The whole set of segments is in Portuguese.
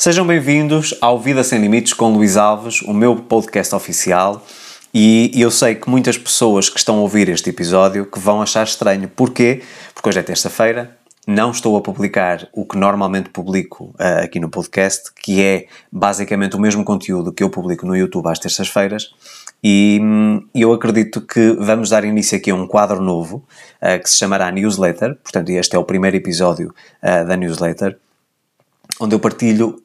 Sejam bem-vindos ao Vida Sem Limites com Luís Alves, o meu podcast oficial. E eu sei que muitas pessoas que estão a ouvir este episódio que vão achar estranho. Porquê? Porque hoje é terça-feira, não estou a publicar o que normalmente publico uh, aqui no podcast, que é basicamente o mesmo conteúdo que eu publico no YouTube às terças-feiras. E hum, eu acredito que vamos dar início aqui a um quadro novo uh, que se chamará Newsletter. Portanto, este é o primeiro episódio uh, da newsletter onde eu partilho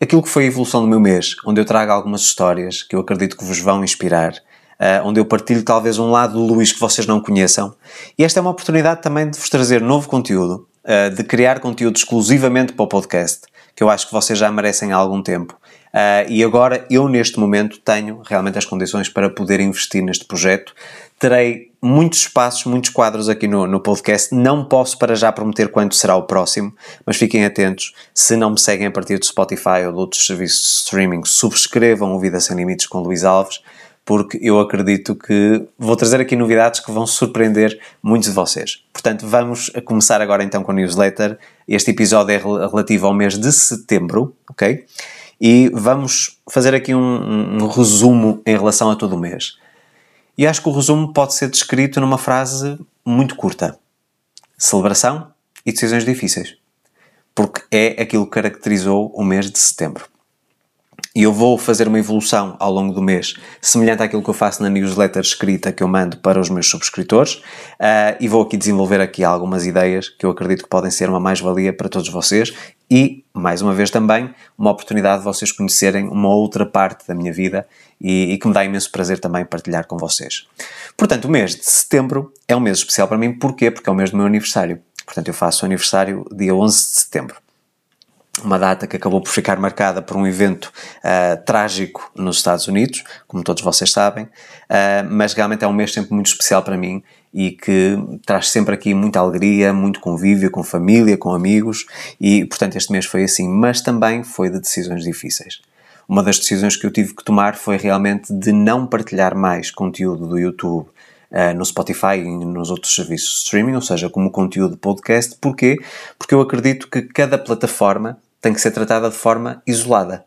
aquilo que foi a evolução do meu mês, onde eu trago algumas histórias que eu acredito que vos vão inspirar, uh, onde eu partilho talvez um lado do Luís que vocês não conheçam. E esta é uma oportunidade também de vos trazer novo conteúdo, uh, de criar conteúdo exclusivamente para o podcast, que eu acho que vocês já merecem há algum tempo. Uh, e agora eu, neste momento, tenho realmente as condições para poder investir neste projeto. Terei muitos espaços, muitos quadros aqui no, no podcast. Não posso para já prometer quando será o próximo, mas fiquem atentos. Se não me seguem a partir do Spotify ou de outros serviços de streaming, subscrevam o Vida Sem Limites com Luís Alves, porque eu acredito que vou trazer aqui novidades que vão surpreender muitos de vocês. Portanto, vamos começar agora então com a newsletter. Este episódio é relativo ao mês de setembro, ok? e vamos fazer aqui um, um, resumo em relação a todo o mês. E acho que o resumo pode ser descrito numa frase muito curta: celebração e decisões difíceis. Porque é aquilo que caracterizou o mês de setembro e eu vou fazer uma evolução ao longo do mês, semelhante àquilo que eu faço na newsletter escrita que eu mando para os meus subscritores, uh, e vou aqui desenvolver aqui algumas ideias que eu acredito que podem ser uma mais-valia para todos vocês e, mais uma vez também, uma oportunidade de vocês conhecerem uma outra parte da minha vida e, e que me dá imenso prazer também partilhar com vocês. Portanto, o mês de setembro é um mês especial para mim, porquê? Porque é o mês do meu aniversário. Portanto, eu faço aniversário dia 11 de setembro uma data que acabou por ficar marcada por um evento uh, trágico nos Estados Unidos, como todos vocês sabem, uh, mas realmente é um mês sempre muito especial para mim e que traz sempre aqui muita alegria, muito convívio com família, com amigos e, portanto, este mês foi assim, mas também foi de decisões difíceis. Uma das decisões que eu tive que tomar foi realmente de não partilhar mais conteúdo do YouTube uh, no Spotify e nos outros serviços de streaming, ou seja, como conteúdo podcast. Porquê? Porque eu acredito que cada plataforma tem que ser tratada de forma isolada.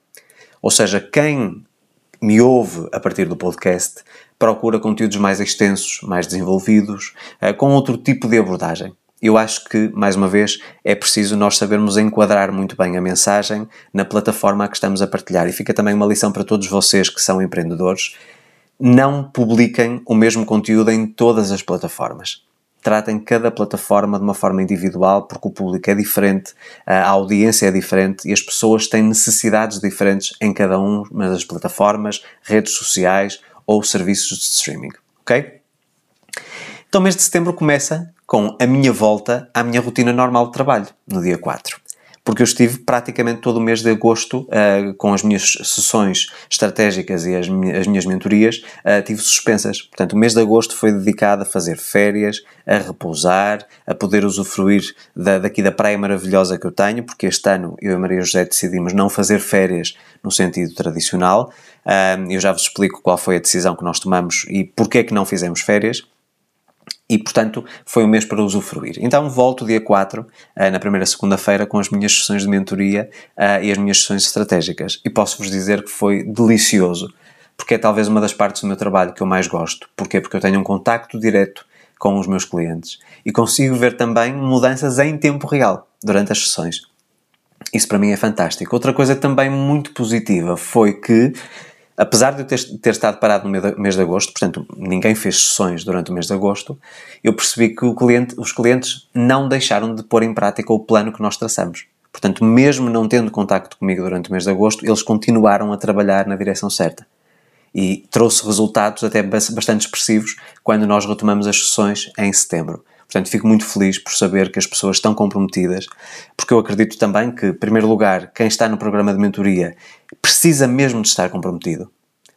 Ou seja, quem me ouve a partir do podcast procura conteúdos mais extensos, mais desenvolvidos, uh, com outro tipo de abordagem. Eu acho que, mais uma vez, é preciso nós sabermos enquadrar muito bem a mensagem na plataforma a que estamos a partilhar. E fica também uma lição para todos vocês que são empreendedores não publiquem o mesmo conteúdo em todas as plataformas. Tratem cada plataforma de uma forma individual, porque o público é diferente, a audiência é diferente e as pessoas têm necessidades diferentes em cada uma das plataformas, redes sociais ou serviços de streaming. Ok? Então, mês de setembro começa com a minha volta à minha rotina normal de trabalho, no dia 4 porque eu estive praticamente todo o mês de agosto uh, com as minhas sessões estratégicas e as, minhas, as minhas mentorias, uh, tive suspensas. Portanto, o mês de agosto foi dedicado a fazer férias, a repousar, a poder usufruir da, daqui da praia maravilhosa que eu tenho, porque este ano eu e Maria José decidimos não fazer férias no sentido tradicional. Uh, eu já vos explico qual foi a decisão que nós tomamos e porquê é que não fizemos férias e, portanto, foi um mês para usufruir. Então, volto dia 4, eh, na primeira segunda-feira, com as minhas sessões de mentoria eh, e as minhas sessões estratégicas. E posso-vos dizer que foi delicioso, porque é talvez uma das partes do meu trabalho que eu mais gosto. Porquê? Porque eu tenho um contacto direto com os meus clientes e consigo ver também mudanças em tempo real durante as sessões. Isso para mim é fantástico. Outra coisa também muito positiva foi que apesar de eu ter, ter estado parado no mês de agosto, portanto, ninguém fez sessões durante o mês de agosto, eu percebi que cliente, os clientes não deixaram de pôr em prática o plano que nós traçamos. Portanto, mesmo não tendo contacto comigo durante o mês de agosto, eles continuaram a trabalhar na direção certa. E trouxe resultados até bastante expressivos quando nós retomamos as sessões em setembro. Portanto, fico muito feliz por saber que as pessoas estão comprometidas, porque eu acredito também que, em primeiro lugar, quem está no programa de mentoria precisa mesmo de estar comprometido,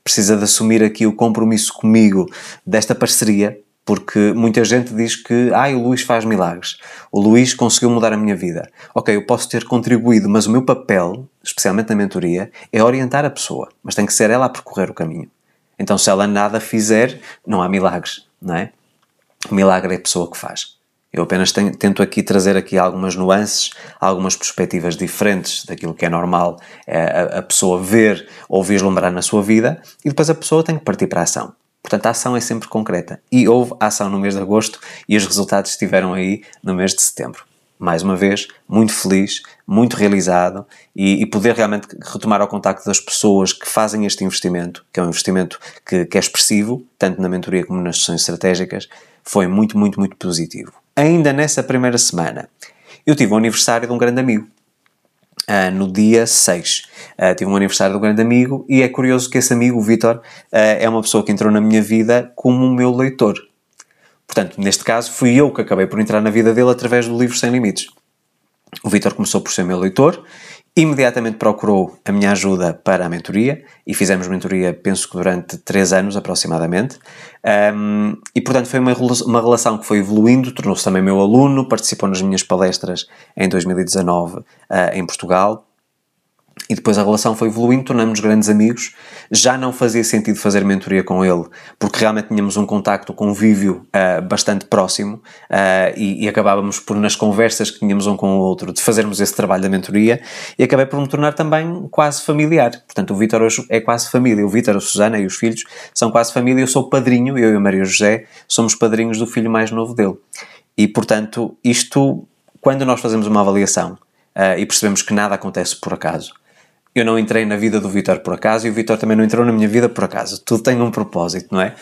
precisa de assumir aqui o compromisso comigo desta parceria, porque muita gente diz que ah, o Luís faz milagres, o Luís conseguiu mudar a minha vida. Ok, eu posso ter contribuído, mas o meu papel, especialmente na mentoria, é orientar a pessoa, mas tem que ser ela a percorrer o caminho. Então, se ela nada fizer, não há milagres, não é? O milagre é a pessoa que faz. Eu apenas tenho, tento aqui trazer aqui algumas nuances, algumas perspectivas diferentes daquilo que é normal é, a, a, pessoa ver ou vislumbrar na sua vida e depois a pessoa tem que partir para a ação. Portanto, a ação é sempre concreta. E houve ação no mês de agosto e os resultados estiveram aí no mês de setembro. Mais uma vez, muito feliz, muito realizado e, e poder realmente retomar ao contacto das pessoas que fazem este investimento, que é um investimento que, que é expressivo, tanto na mentoria como nas sessões estratégicas, foi muito, muito, muito positivo ainda nessa primeira semana, eu tive o aniversário de um grande amigo. Uh, no dia 6. Uh, tive um aniversário de um grande amigo e é curioso que esse amigo, o Vitor, uh, é uma pessoa que entrou na minha vida como o meu leitor. Portanto, neste caso, fui eu que acabei por entrar na vida dele através do livro Sem Limites. O Vitor começou por ser meu leitor imediatamente procurou a minha ajuda para a mentoria e fizemos mentoria, penso que durante três anos aproximadamente. Um, e portanto foi uma, uma relação que foi evoluindo, tornou-se também meu aluno, participou nas minhas palestras em 2019 uh, ah, em Portugal e depois a relação foi evoluindo, tornamos-nos grandes amigos. Já não fazia sentido fazer mentoria com ele, porque realmente tínhamos um contacto, um convívio uh, bastante próximo uh, e, e, acabávamos por, nas conversas que tínhamos um com o outro, de fazermos esse trabalho da mentoria e acabei por me tornar também quase familiar. Portanto, o Vítor hoje é quase família. O Vítor, a Susana e os filhos são quase família. Eu sou padrinho, eu e a Maria José somos padrinhos do filho mais novo dele. E, portanto, isto, quando nós fazemos uma avaliação uh, e percebemos que nada acontece por acaso, eu não entrei na vida do Vitor por acaso e o Vitor também não entrou na minha vida por acaso. Tudo tem um propósito, não é?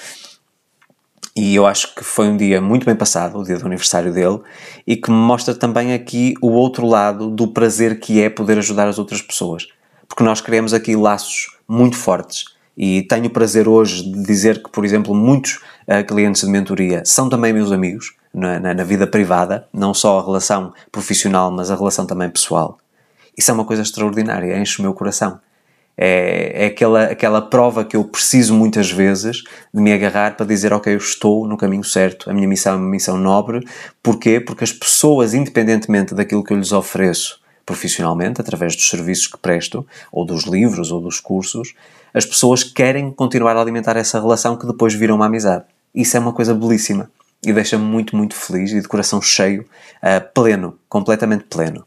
E eu acho que foi um dia muito bem passado, o dia do aniversário dele, e que me mostra também aqui o outro lado do prazer que é poder ajudar as outras pessoas. Porque nós criamos aqui laços muito fortes. E tenho o prazer hoje de dizer que, por exemplo, muitos uh, clientes de mentoria são também meus amigos na, na, na vida privada, não só a relação profissional, mas a relação também pessoal. Isso é uma coisa extraordinária, enche o meu coração. É, é aquela, aquela prova que eu preciso muitas vezes de me agarrar para dizer, ok, eu estou no caminho certo, a minha missão é uma missão nobre. Porquê? Porque as pessoas, independentemente daquilo que eu lhes ofereço profissionalmente, através dos serviços que presto, ou dos livros, ou dos cursos, as pessoas querem continuar a alimentar essa relação que depois vira uma amizade. Isso é uma coisa belíssima e deixa-me muito, muito feliz e de coração cheio, uh, pleno, completamente pleno.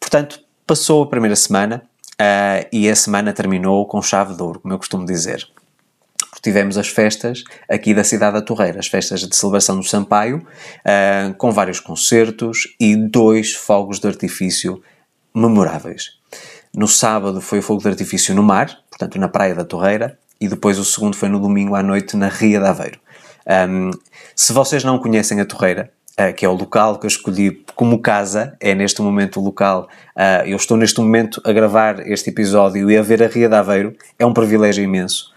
Portanto, Passou a primeira semana uh, e a semana terminou com chave de ouro, como eu costumo dizer. Tivemos as festas aqui da cidade da Torreira, as festas de celebração do Sampaio, uh, com vários concertos e dois fogos de artifício memoráveis. No sábado foi o fogo de artifício no mar, portanto na Praia da Torreira, e depois o segundo foi no domingo à noite na Ria de Aveiro. Um, se vocês não conhecem a Torreira, uh, que é o local que eu escolhi como casa, é neste momento o local. Uh, eu estou neste momento a gravar este episódio e a ver a Ria de Aveiro, é um privilégio imenso.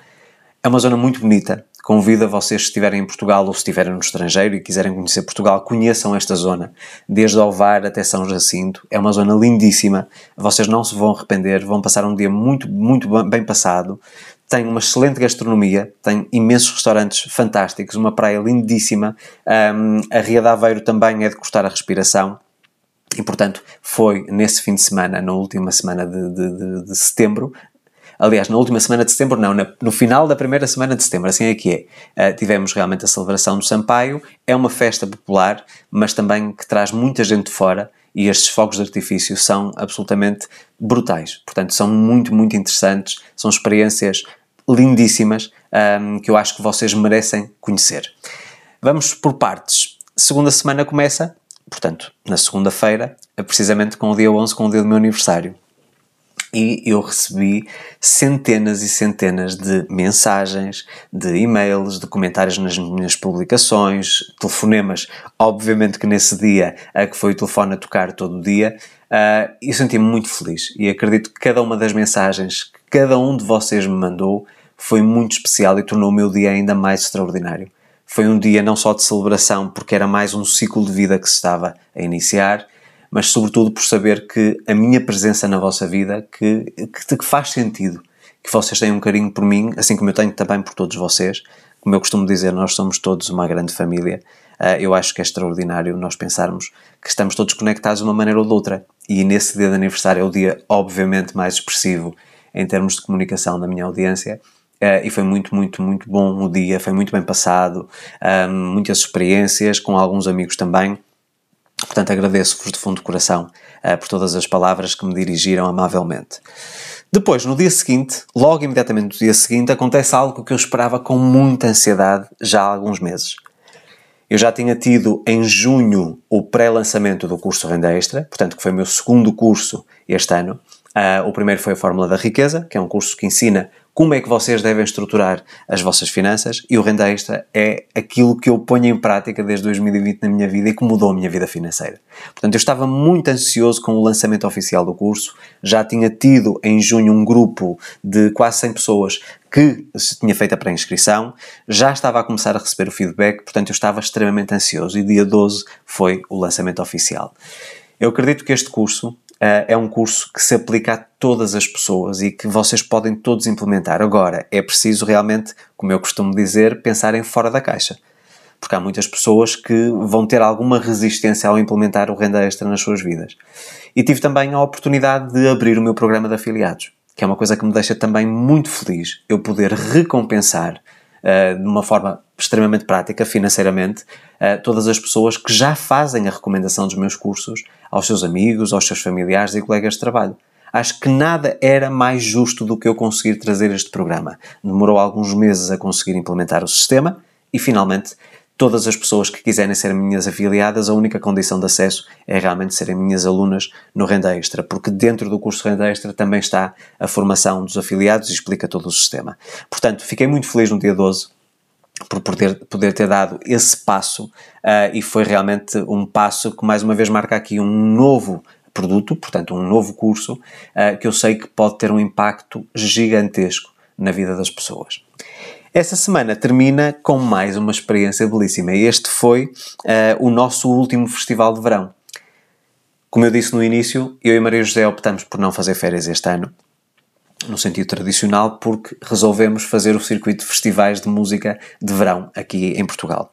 É uma zona muito bonita. Convido a vocês, se estiverem em Portugal ou se estiverem no estrangeiro e quiserem conhecer Portugal, conheçam esta zona, desde Alvar até São Jacinto. É uma zona lindíssima. Vocês não se vão arrepender, vão passar um dia muito, muito bem passado tem uma excelente gastronomia, tem imensos restaurantes fantásticos, uma praia lindíssima, um, a Ria de Aveiro também é de custar a respiração. E, portanto, foi nesse fim de semana, na última semana de, de, de, de setembro, aliás, na última semana de setembro, não, na, no final da primeira semana de setembro, assim é que é. Uh, tivemos realmente a celebração do Sampaio, é uma festa popular, mas também que traz muita gente de fora e estes fogos de artifício são absolutamente brutais. Portanto, são muito, muito interessantes, são experiências lindíssimas um, que eu acho que vocês merecem conhecer. Vamos por partes. Segunda semana começa, portanto, na segunda-feira, precisamente com o dia 11, com o dia do meu aniversário. E eu recebi centenas e centenas de mensagens, de e-mails, de comentários nas minhas publicações, telefonemas. Obviamente que nesse dia, a que foi o telefone a tocar todo o dia, uh, eu senti-me muito feliz. E acredito que cada uma das mensagens cada um de vocês me mandou foi muito especial e tornou o meu dia ainda mais extraordinário. Foi um dia não só de celebração, porque era mais um ciclo de vida que se estava a iniciar, mas sobretudo por saber que a minha presença na vossa vida que, que, que faz sentido, que vocês têm um carinho por mim, assim como eu tenho também por todos vocês. Como eu costumo dizer, nós somos todos uma grande família. Uh, eu acho que é extraordinário nós pensarmos que estamos todos conectados de uma maneira ou de outra. E nesse dia de aniversário é o dia, obviamente, mais expressivo em termos de comunicação da minha audiência Uh, e foi muito, muito, muito bom o dia, foi muito bem passado, um, muitas experiências com alguns amigos também. Portanto, agradeço-vos de fundo do coração uh, por todas as palavras que me dirigiram amavelmente. Depois, no dia seguinte, logo imediatamente no dia seguinte, acontece algo que eu esperava com muita ansiedade já há alguns meses. Eu já tinha tido em junho o pré-lançamento do curso Renda Extra, portanto, que foi o meu segundo curso este ano. Uh, o primeiro foi a Fórmula da Riqueza, que é um curso que ensina como é que vocês devem estruturar as vossas finanças e o Renda Extra é aquilo que eu ponho em prática desde 2020 na minha vida e que mudou a minha vida financeira. Portanto, eu estava muito ansioso com o lançamento oficial do curso, já tinha tido em junho um grupo de quase 100 pessoas que se tinha feito a pré-inscrição, já estava a começar a receber o feedback, portanto eu estava extremamente ansioso e dia 12 foi o lançamento oficial. Eu acredito que este curso é um curso que se aplica a todas as pessoas e que vocês podem todos implementar. Agora, é preciso realmente, como eu costumo dizer, pensarem fora da caixa. Porque há muitas pessoas que vão ter alguma resistência ao implementar o renda extra nas suas vidas. E tive também a oportunidade de abrir o meu programa de afiliados, que é uma coisa que me deixa também muito feliz, eu poder recompensar uh, de uma forma extremamente prática, financeiramente, uh, todas as pessoas que já fazem a recomendação dos meus cursos aos seus amigos, aos seus familiares e colegas de trabalho. Acho que nada era mais justo do que eu conseguir trazer este programa. Demorou alguns meses a conseguir implementar o sistema e finalmente todas as pessoas que quiserem ser minhas afiliadas, a única condição de acesso é realmente serem minhas alunas no Renda Extra, porque dentro do curso Renda Extra também está a formação dos afiliados e explica todo o sistema. Portanto, fiquei muito feliz no dia 12 por poder, poder ter dado esse passo uh, e foi realmente um passo que mais uma vez marca aqui um novo produto, portanto um novo curso uh, que eu sei que pode ter um impacto gigantesco na vida das pessoas. Essa semana termina com mais uma experiência belíssima. Este foi uh, o nosso último festival de verão. Como eu disse no início, eu e Maria José optamos por não fazer férias este ano no sentido tradicional, porque resolvemos fazer o circuito de festivais de música de verão aqui em Portugal.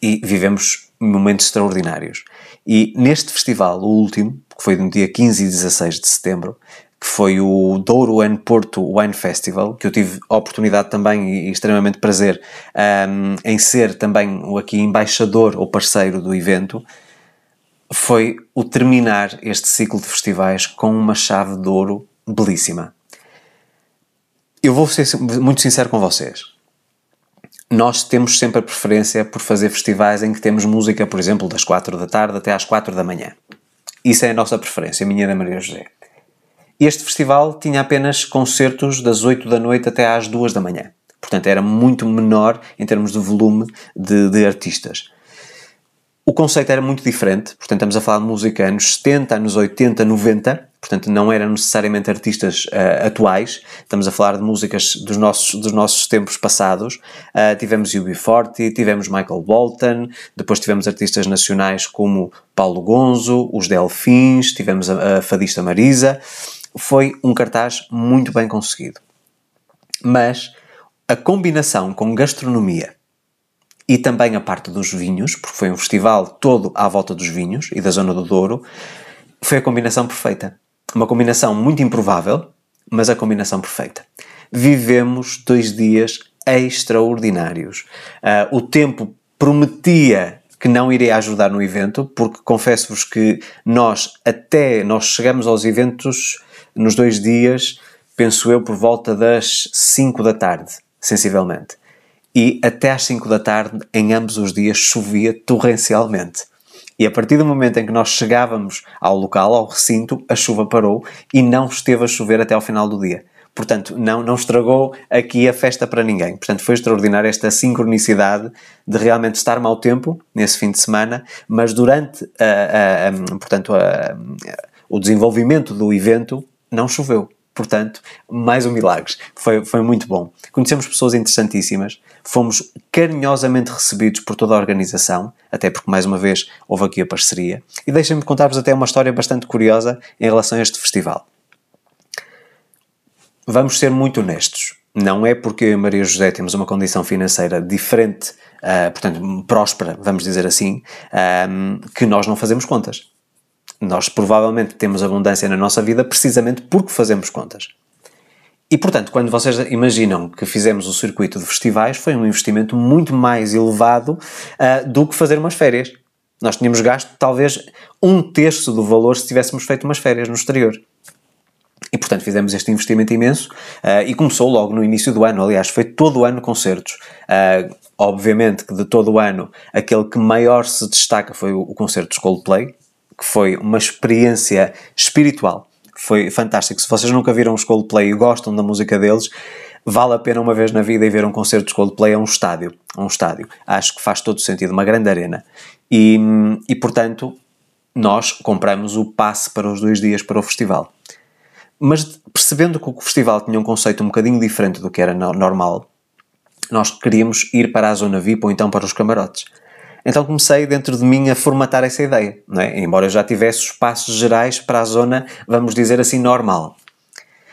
E vivemos momentos extraordinários. E neste festival, o último, que foi no dia 15 e 16 de setembro, que foi o Douro and Porto Wine Festival, que eu tive a oportunidade também e extremamente prazer um, em ser também aqui embaixador ou parceiro do evento, foi o terminar este ciclo de festivais com uma chave de ouro belíssima eu vou ser muito sincero com vocês. Nós temos sempre a preferência por fazer festivais em que temos música, por exemplo, das 4 da tarde até às 4 da manhã. Isso é a nossa preferência, a minha da Maria José. Este festival tinha apenas concertos das 8 da noite até às 2 da manhã. Portanto, era muito menor em termos de volume de, de artistas. O conceito era muito diferente, portanto, estamos a falar de música anos 70, anos 80, 90, portanto, não eram necessariamente artistas uh, atuais, estamos a falar de músicas dos nossos, dos nossos tempos passados. Uh, tivemos UB40, tivemos Michael Bolton, depois tivemos artistas nacionais como Paulo Gonzo, os Delfins, tivemos a, a fadista Marisa. Foi um cartaz muito bem conseguido. Mas a combinação com gastronomia e também a parte dos vinhos, porque foi um festival todo à volta dos vinhos e da zona do Douro, foi a combinação perfeita. Uma combinação muito improvável, mas a combinação perfeita. Vivemos dois dias extraordinários. Uh, o tempo prometia que não iria ajudar no evento, porque confesso-vos que nós, até nós chegamos aos eventos nos dois dias, penso eu, por volta das 5 da tarde, sensivelmente e até às 5 da tarde, em ambos os dias, chovia torrencialmente. E a partir do momento em que nós chegávamos ao local, ao recinto, a chuva parou e não esteve a chover até ao final do dia. Portanto, não, não estragou aqui a festa para ninguém. Portanto, foi extraordinária esta sincronicidade de realmente estar mau tempo nesse fim de semana, mas durante a, a, a portanto, o desenvolvimento do evento não choveu. Portanto, mais um milagre. Foi, foi muito bom. Conhecemos pessoas interessantíssimas, fomos carinhosamente recebidos por toda a organização, até porque, mais uma vez, houve aqui a parceria. E deixem-me contar-vos até uma história bastante curiosa em relação a este festival. Vamos ser muito honestos. Não é porque eu e Maria José temos uma condição financeira diferente, uh, portanto, próspera, vamos dizer assim, uh, que nós não fazemos contas. Nós provavelmente temos abundância na nossa vida precisamente porque fazemos contas. E portanto, quando vocês imaginam que fizemos o circuito de festivais, foi um investimento muito mais elevado uh, do que fazer umas férias. Nós tínhamos gasto talvez um terço do valor se tivéssemos feito umas férias no exterior. E, portanto, fizemos este investimento imenso uh, e começou logo no início do ano. Aliás, foi todo o ano concertos. Uh, obviamente que de todo o ano, aquele que maior se destaca foi o, o concerto de Coldplay, que foi uma experiência espiritual. Foi fantástico. Se vocês nunca viram os Coldplay e gostam da música deles, vale a pena uma vez na vida ir ver um concerto de Coldplay a um estádio. A um estádio. Acho que faz todo sentido, uma grande arena. E, e portanto, nós compramos o passe para os dois dias para o festival. Mas percebendo que o festival tinha um conceito um bocadinho diferente do que era normal, nós queríamos ir para a zona VIP ou então para os camarotes. Então comecei dentro de mim a formatar essa ideia, é? embora eu já tivesse os passos gerais para a zona, vamos dizer assim, normal.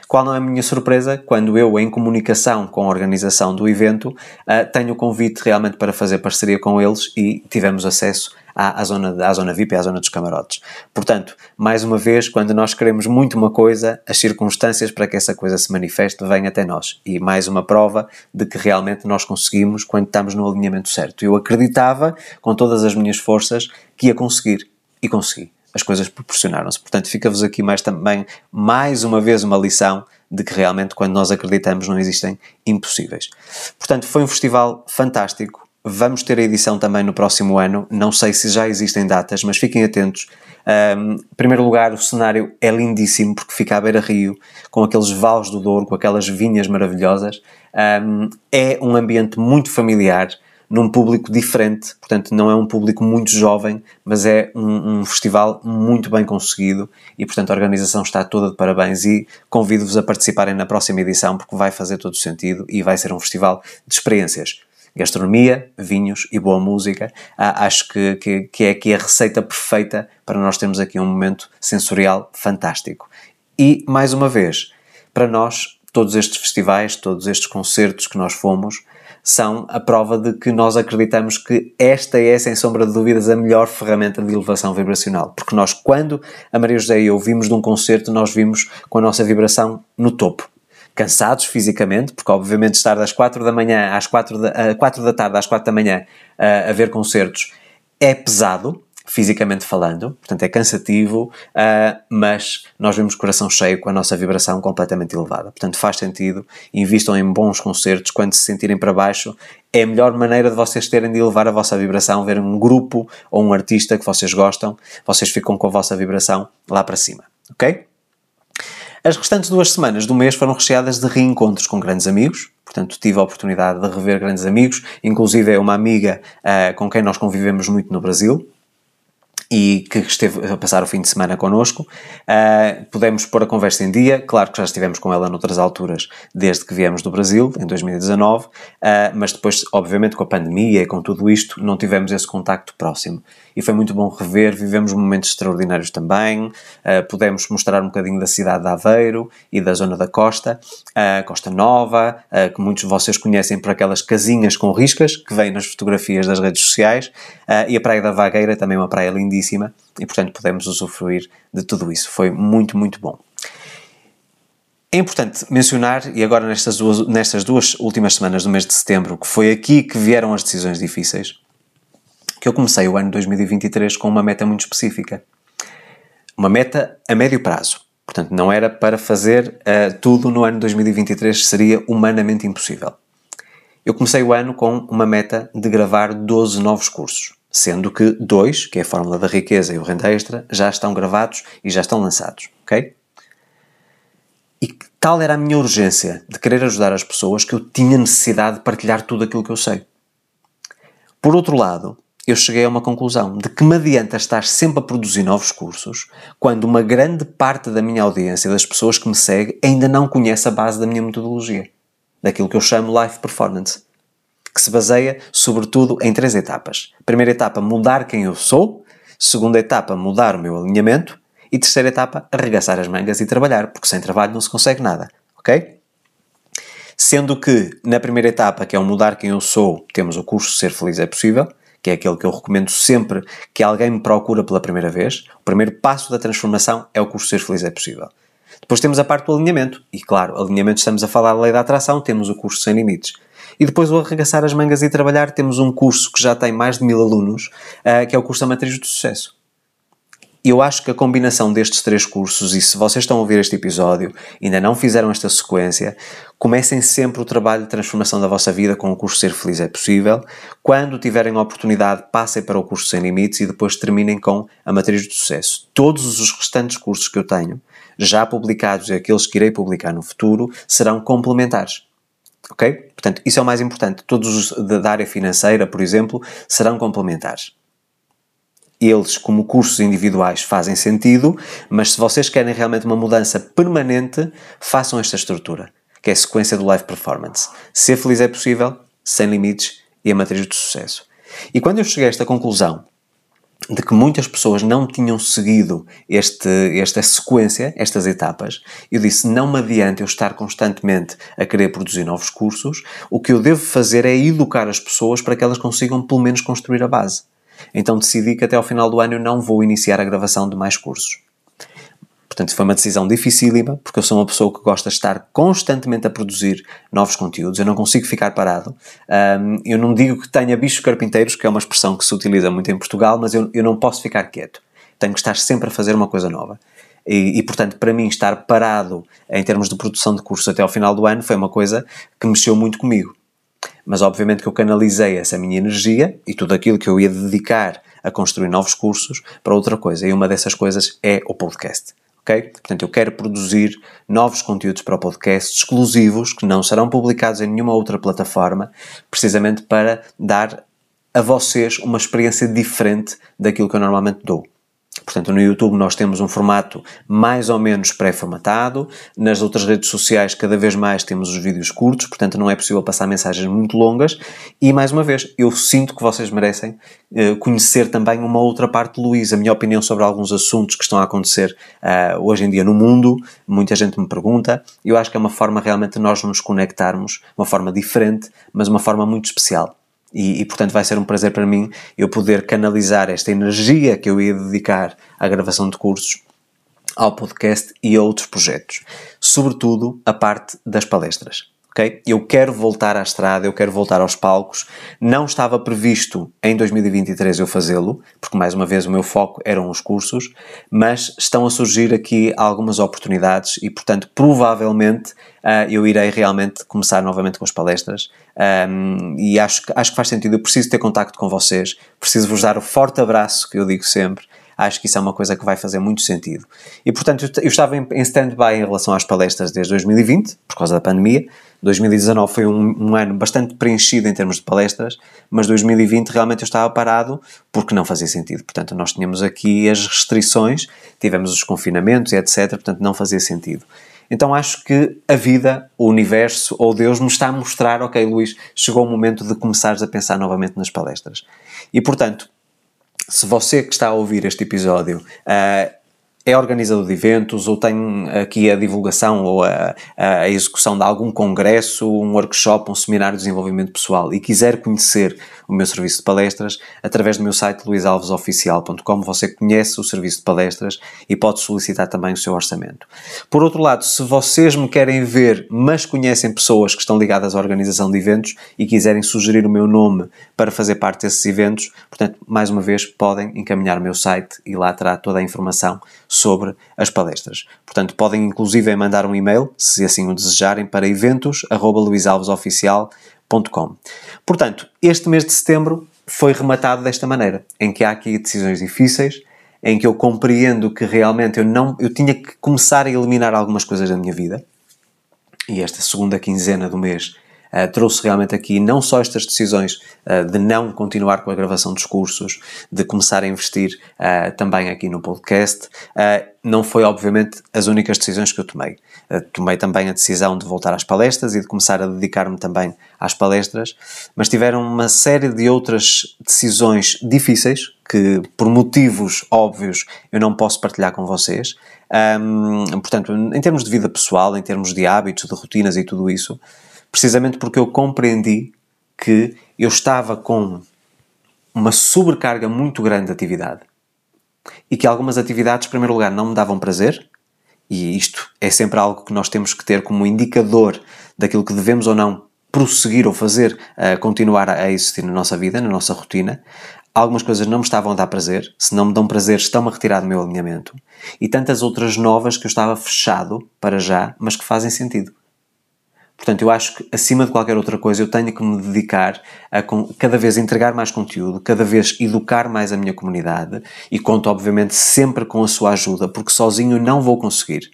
Qual não é a minha surpresa quando eu, em comunicação com a organização do evento, uh, tenho o convite realmente para fazer parceria com eles e tivemos acesso à, à, zona, à zona VIP e à zona dos camarotes. Portanto, mais uma vez, quando nós queremos muito uma coisa, as circunstâncias para que essa coisa se manifeste vêm até nós. E mais uma prova de que realmente nós conseguimos quando estamos no alinhamento certo. Eu acreditava, com todas as minhas forças, que ia conseguir. E consegui as coisas proporcionaram-se. Portanto, fica-vos aqui mais também, mais uma vez, uma lição de que realmente, quando nós acreditamos, não existem impossíveis. Portanto, foi um festival fantástico. Vamos ter a edição também no próximo ano. Não sei se já existem datas, mas fiquem atentos. Um, em primeiro lugar, o cenário é lindíssimo porque fica à beira-rio, com aqueles vales do Douro, com aquelas vinhas maravilhosas. Um, é um ambiente muito familiar num público diferente, portanto não é um público muito jovem, mas é um, um, festival muito bem conseguido e portanto a organização está toda de parabéns e convido-vos a participarem na próxima edição porque vai fazer todo o sentido e vai ser um festival de experiências. Gastronomia, vinhos e boa música, ah, acho que, que, que é aqui a receita perfeita para nós termos aqui um momento sensorial fantástico. E, mais uma vez, para nós, todos estes festivais, todos estes concertos que nós fomos, são a prova de que nós acreditamos que esta é, sem sombra de dúvidas, a melhor ferramenta de elevação vibracional. Porque nós, quando a Maria José e eu vimos de um concerto, nós vimos com a nossa vibração no topo. Cansados fisicamente, porque obviamente estar das 4 da manhã às 4 da, 4 da tarde às 4 da manhã a, a ver concertos é pesado, fisicamente falando, portanto é cansativo, uh, mas nós vemos coração cheio com a nossa vibração completamente elevada. Portanto faz sentido, invistam em bons concertos, quando se sentirem para baixo, é a melhor maneira de vocês terem de elevar a vossa vibração, ver um grupo ou um artista que vocês gostam, vocês ficam com a vossa vibração lá para cima, ok? As restantes duas semanas do mês foram recheadas de reencontros com grandes amigos, portanto tive a oportunidade de rever grandes amigos, inclusive é uma amiga uh, com quem nós convivemos muito no Brasil, e que esteve a passar o fim de semana connosco. Uh, pudemos pôr a conversa em dia, claro que já estivemos com ela noutras alturas, desde que viemos do Brasil, em 2019, uh, ah, mas depois, obviamente, com a pandemia e com tudo isto, não tivemos esse contacto próximo. E foi muito bom rever, vivemos momentos extraordinários também, uh, pudemos mostrar um bocadinho da cidade de Aveiro e da zona da costa, Costa Nova, que muitos de vocês conhecem por aquelas casinhas com riscas, que vêm nas fotografias das redes sociais, e a Praia da Vagueira, também uma praia lindíssima, lindíssima e, portanto, pudemos usufruir de tudo isso. Foi muito, muito bom. É importante mencionar, e agora nestas duas, nestas duas últimas semanas do mês de setembro, que foi aqui que vieram as decisões difíceis, que eu comecei o ano 2023 com uma meta muito específica. Uma meta a médio prazo. Portanto, não era para fazer uh, tudo no ano 2023, seria humanamente impossível. Eu comecei o ano com uma meta de gravar 12 novos cursos sendo que dois, que é a Fórmula da Riqueza e o Renda Extra, já estão gravados e já estão lançados, ok? E tal era a minha urgência de querer ajudar as pessoas que eu tinha necessidade de partilhar tudo aquilo que eu sei. Por outro lado, eu cheguei a uma conclusão de que me adianta estar sempre a produzir novos cursos quando uma grande parte da minha audiência, das pessoas que me seguem, ainda não conhece a base da minha metodologia, daquilo que eu chamo Life Performance que se baseia sobretudo em três etapas. Primeira etapa, mudar quem eu sou. Segunda etapa, mudar o meu alinhamento. E terceira etapa, arregaçar as mangas e trabalhar, porque sem trabalho não se consegue nada, ok? Sendo que na primeira etapa, que é o mudar quem eu sou, temos o curso Ser Feliz é Possível, que é aquele que eu recomendo sempre que alguém me procura pela primeira vez. O primeiro passo da transformação é o curso Ser Feliz é Possível. Depois temos a parte do alinhamento. E claro, alinhamento estamos a falar da lei da atração, temos o curso Sem Limites. E depois o arregaçar as mangas e trabalhar, temos um curso que já tem mais de mil alunos, uh, que é o curso da Matriz do Sucesso eu acho que a combinação destes três cursos, e se vocês estão a ouvir este episódio ainda não fizeram esta sequência, comecem sempre o trabalho de transformação da vossa vida com o curso Ser Feliz é Possível. Quando tiverem a oportunidade, passem para o curso Sem Limites e depois terminem com a Matriz do Sucesso. Todos os restantes cursos que eu tenho, já publicados e aqueles que irei publicar no futuro, serão complementares. Ok? Portanto, isso é o mais importante. Todos os da área financeira, por exemplo, serão complementares eles, como cursos individuais, fazem sentido, mas se vocês querem realmente uma mudança permanente, façam esta estrutura, que é a sequência do Live Performance. Ser feliz é possível, sem limites e a matriz do sucesso. E quando eu cheguei a esta conclusão, de que muitas pessoas não tinham seguido este, esta sequência, estas etapas, eu disse: não me adianta eu estar constantemente a querer produzir novos cursos, o que eu devo fazer é educar as pessoas para que elas consigam pelo menos construir a base. Então decidi que até ao final do ano eu não vou iniciar a gravação de mais cursos. Portanto, foi uma decisão dificílima, porque eu sou uma pessoa que gosta de estar constantemente a produzir novos conteúdos, eu não consigo ficar parado. Um, eu não digo que tenha bichos carpinteiros, que é uma expressão que se utiliza muito em Portugal, mas eu, eu não posso ficar quieto. Tenho que estar sempre a fazer uma coisa nova. E, e, portanto, para mim, estar parado em termos de produção de cursos até ao final do ano foi uma coisa que mexeu muito comigo. Mas obviamente que eu canalizei essa minha energia e tudo aquilo que eu ia dedicar a construir novos cursos para outra coisa. E uma dessas coisas é o podcast. Ok? Portanto, eu quero produzir novos conteúdos para o podcast exclusivos que não serão publicados em nenhuma outra plataforma, precisamente para dar a vocês uma experiência diferente daquilo que eu normalmente dou. Portanto, no YouTube nós temos um formato mais ou menos pré-formatado, nas outras redes sociais cada vez mais temos os vídeos curtos, portanto não é possível passar mensagens muito longas. E, mais uma vez, eu sinto que vocês merecem uh, conhecer também uma outra parte de Luís, a minha opinião sobre alguns assuntos que estão a acontecer uh, hoje em dia no mundo, muita gente me pergunta, eu acho que é uma forma realmente de nós nos conectarmos, uma forma diferente, mas uma forma muito especial. E, e, portanto vai ser um prazer para mim eu poder canalizar esta energia que eu ia dedicar à gravação de cursos ao podcast e a outros projetos. Sobretudo a parte das palestras ok? Eu quero voltar à estrada, eu quero voltar aos palcos. Não estava previsto em 2023 eu fazê-lo, porque mais uma vez o meu foco eram os cursos, mas estão a surgir aqui algumas oportunidades e, portanto, provavelmente uh, eu irei realmente começar novamente com as palestras um, e acho, acho que faz sentido. Eu preciso ter contacto com vocês, preciso vos dar o forte abraço que eu digo sempre acho que isso é uma coisa que vai fazer muito sentido. E portanto, eu estava em stand-by em relação às palestras desde 2020, por causa da pandemia. 2019 foi um, um, ano bastante preenchido em termos de palestras, mas 2020 realmente eu estava parado porque não fazia sentido. Portanto, nós tínhamos aqui as restrições, tivemos os confinamentos e etc. Portanto, não fazia sentido. Então acho que a vida, o universo ou Deus me está a mostrar, ok, Luís, chegou o momento de começares a pensar novamente nas palestras. E portanto, se você que está a ouvir este episódio uh, é organizador de eventos ou tem aqui a divulgação ou a, a, execução de algum congresso, um workshop, um seminário de desenvolvimento pessoal e quiser conhecer o meu serviço de palestras, através do meu site luisalvesoficial.com você conhece o serviço de palestras e pode solicitar também o seu orçamento. Por outro lado, se vocês me querem ver, mas conhecem pessoas que estão ligadas à organização de eventos e quiserem sugerir o meu nome para fazer parte desses eventos, portanto, mais uma vez, podem encaminhar o meu site e lá terá toda a informação sobre as palestras. Portanto, podem inclusive mandar um e-mail, se assim o desejarem, para eventos.luisalvesoficial.com. Portanto, este mês de setembro foi rematado desta maneira, em que há aqui decisões difíceis, em que eu compreendo que realmente eu não eu tinha que começar a eliminar algumas coisas da minha vida. E esta segunda quinzena do mês uh, trouxe realmente aqui não só estas decisões uh, de não continuar com a gravação dos cursos, de começar a investir uh, também aqui no podcast, não foi obviamente as únicas decisões que eu tomei. tomei também a decisão de voltar às palestras e de começar a dedicar-me também às palestras, mas tiveram uma série de outras decisões difíceis que, por motivos óbvios, eu não posso partilhar com vocês. Um, portanto, em termos de vida pessoal, em termos de hábitos, de rotinas e tudo isso, precisamente porque eu compreendi que eu estava com uma sobrecarga muito grande de atividade e que algumas atividades, em primeiro lugar, não me davam prazer, e isto é sempre algo que nós temos que ter como indicador daquilo que devemos ou não prosseguir ou fazer uh, continuar a existir na nossa vida, na nossa rotina. Algumas coisas não me estavam a dar prazer, se não me dão prazer, estão-me a retirar do meu alinhamento. E tantas outras novas que eu estava fechado para já, mas que fazem sentido. Portanto, eu acho que acima de qualquer outra coisa eu tenho que me dedicar a cada vez entregar mais conteúdo, cada vez educar mais a minha comunidade e conto, obviamente, sempre com a sua ajuda, porque sozinho não vou conseguir.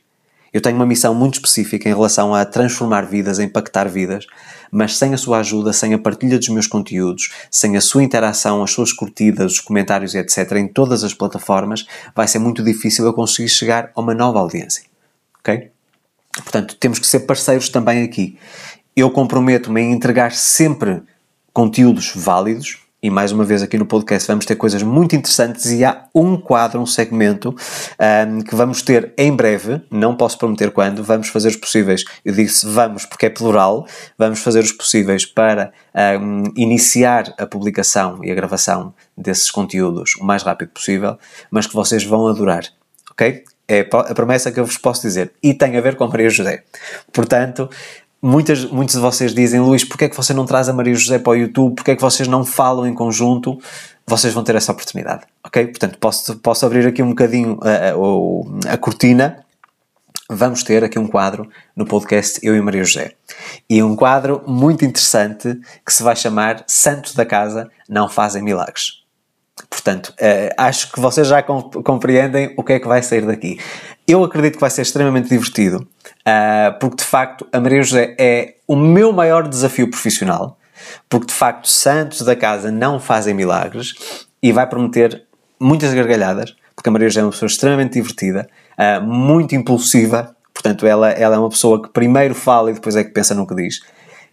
Eu tenho uma missão muito específica em relação a transformar vidas, a impactar vidas, mas sem a sua ajuda, sem a partilha dos meus conteúdos, sem a sua interação, as suas curtidas, os comentários, etc., em todas as plataformas, vai ser muito difícil eu conseguir chegar a uma nova audiência. Ok? Portanto, temos que ser parceiros também aqui. Eu comprometo-me em entregar sempre conteúdos válidos, e mais uma vez aqui no podcast vamos ter coisas muito interessantes e há um quadro, um segmento um, que vamos ter em breve, não posso prometer quando, vamos fazer os possíveis, eu disse vamos porque é plural, vamos fazer os possíveis para um, iniciar a publicação e a gravação desses conteúdos o mais rápido possível, mas que vocês vão adorar, ok? É a promessa que eu vos posso dizer. E tem a ver com Maria José. Portanto, muitas, muitos de vocês dizem, Luís, porquê é que você não traz a Maria José para o YouTube? Porquê é que vocês não falam em conjunto? Vocês vão ter essa oportunidade, ok? Portanto, posso, posso abrir aqui um bocadinho a, a, a cortina. Vamos ter aqui um quadro no podcast Eu e Maria José. E um quadro muito interessante que se vai chamar Santos da Casa Não Fazem Milagres. Portanto, uh, acho que vocês já compreendem o que é que vai sair daqui. Eu acredito que vai ser extremamente divertido, uh, porque de facto a Maria José é o meu maior desafio profissional, porque de facto santos da casa não fazem milagres e vai prometer muitas gargalhadas, porque a Maria José é uma pessoa extremamente divertida, uh, muito impulsiva, portanto, ela, ela é uma pessoa que primeiro fala e depois é que pensa no que diz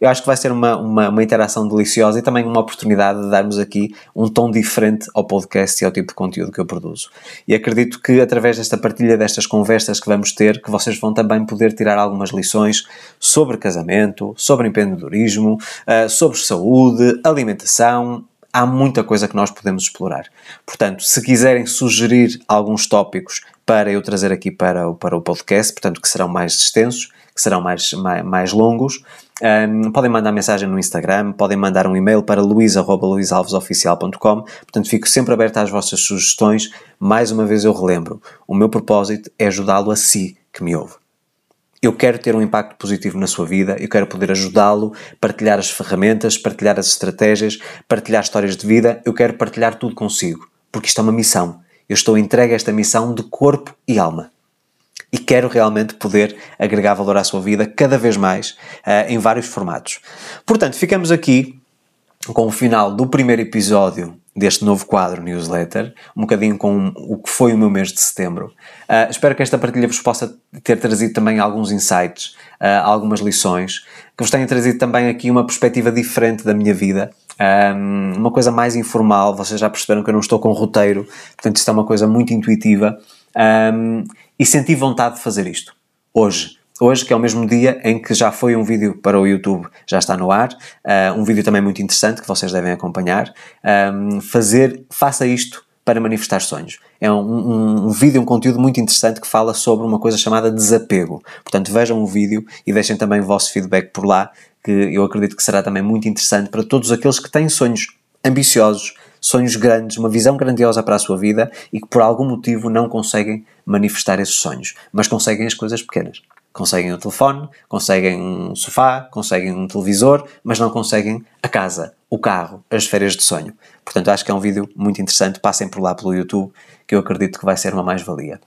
eu acho que vai ser uma, uma, uma, interação deliciosa e também uma oportunidade de darmos aqui um tom diferente ao podcast e ao tipo de conteúdo que eu produzo. E acredito que através desta partilha, destas conversas que vamos ter, que vocês vão também poder tirar algumas lições sobre casamento, sobre empreendedorismo, uh, sobre saúde, alimentação, há muita coisa que nós podemos explorar. Portanto, se quiserem sugerir alguns tópicos para eu trazer aqui para o, para o podcast, portanto, que serão mais extensos, que serão mais, mais, mais longos, um, podem mandar mensagem no Instagram, podem mandar um e-mail para luís.luisalvesoficial.com. Portanto, fico sempre aberto às vossas sugestões. Mais uma vez eu relembro: o meu propósito é ajudá-lo a si que me ouve. Eu quero ter um impacto positivo na sua vida, eu quero poder ajudá-lo, partilhar as ferramentas, partilhar as estratégias, partilhar histórias de vida, eu quero partilhar tudo consigo, porque isto é uma missão. Eu estou entregue a esta missão de corpo e alma e quero realmente poder agregar valor à sua vida cada vez mais uh, em vários formatos. Portanto, ficamos aqui com o final do primeiro episódio deste novo quadro newsletter, um bocadinho com o que foi o meu mês de setembro. Uh, espero que esta partilha vos possa ter trazido também alguns insights, uh, algumas lições, que vos tenha trazido também aqui uma perspectiva diferente da minha vida, um, uma coisa mais informal. Vocês já perceberam que eu não estou com roteiro, portanto, isto é uma coisa muito intuitiva. Um, e senti vontade de fazer isto. Hoje. Hoje, que é o mesmo dia em que já foi um vídeo para o YouTube, já está no ar, uh, um vídeo também muito interessante que vocês devem acompanhar. Um, fazer, faça isto para manifestar sonhos. É um, um, um, vídeo, um conteúdo muito interessante que fala sobre uma coisa chamada desapego. Portanto, vejam o vídeo e deixem também o vosso feedback por lá, que eu acredito que será também muito interessante para todos aqueles que têm sonhos ambiciosos, sonhos grandes, uma visão grandiosa para a sua vida e que por algum motivo não conseguem manifestar esses sonhos, mas conseguem as coisas pequenas. Conseguem o telefone, conseguem um sofá, conseguem um televisor, mas não conseguem a casa, o carro, as férias de sonho. Portanto, acho que é um vídeo muito interessante. Passem por lá pelo YouTube, que eu acredito que vai ser uma mais-valia.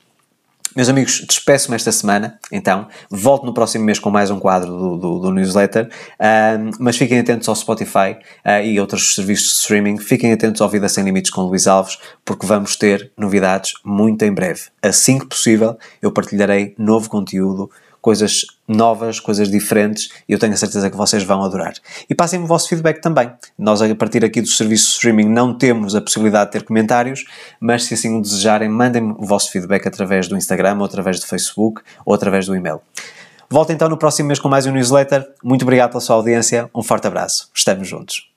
Meus amigos, despeço-me esta semana, então, volto no próximo mês com mais um quadro do, do, do newsletter, mas fiquem atentos ao Spotify uh, e outros serviços de streaming, fiquem atentos ao Vida Sem Limites com Luís Alves, porque vamos ter novidades muito em breve. Assim que possível, eu partilharei novo conteúdo coisas novas, coisas diferentes eu tenho a certeza que vocês vão adorar. E passem-me o vosso feedback também. Nós, a partir aqui do serviço de streaming, não temos a possibilidade de ter comentários, mas se assim o desejarem, mandem-me o vosso feedback através do Instagram, ou através do Facebook, ou através do e-mail. Volto então no próximo mês com mais um newsletter. Muito obrigado pela sua audiência. Um forte abraço. Estamos juntos.